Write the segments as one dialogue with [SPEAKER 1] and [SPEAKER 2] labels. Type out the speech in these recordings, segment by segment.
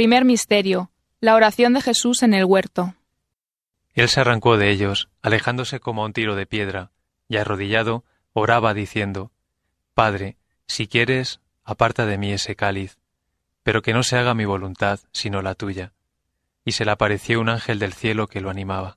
[SPEAKER 1] Primer Misterio. La oración de Jesús en el huerto.
[SPEAKER 2] Él se arrancó de ellos, alejándose como un tiro de piedra, y arrodillado, oraba diciendo, Padre, si quieres, aparta de mí ese cáliz, pero que no se haga mi voluntad, sino la tuya. Y se le apareció un ángel del cielo que lo animaba.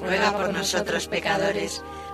[SPEAKER 3] ruega por nosotros pecadores,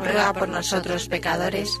[SPEAKER 3] ruega por nosotros pecadores,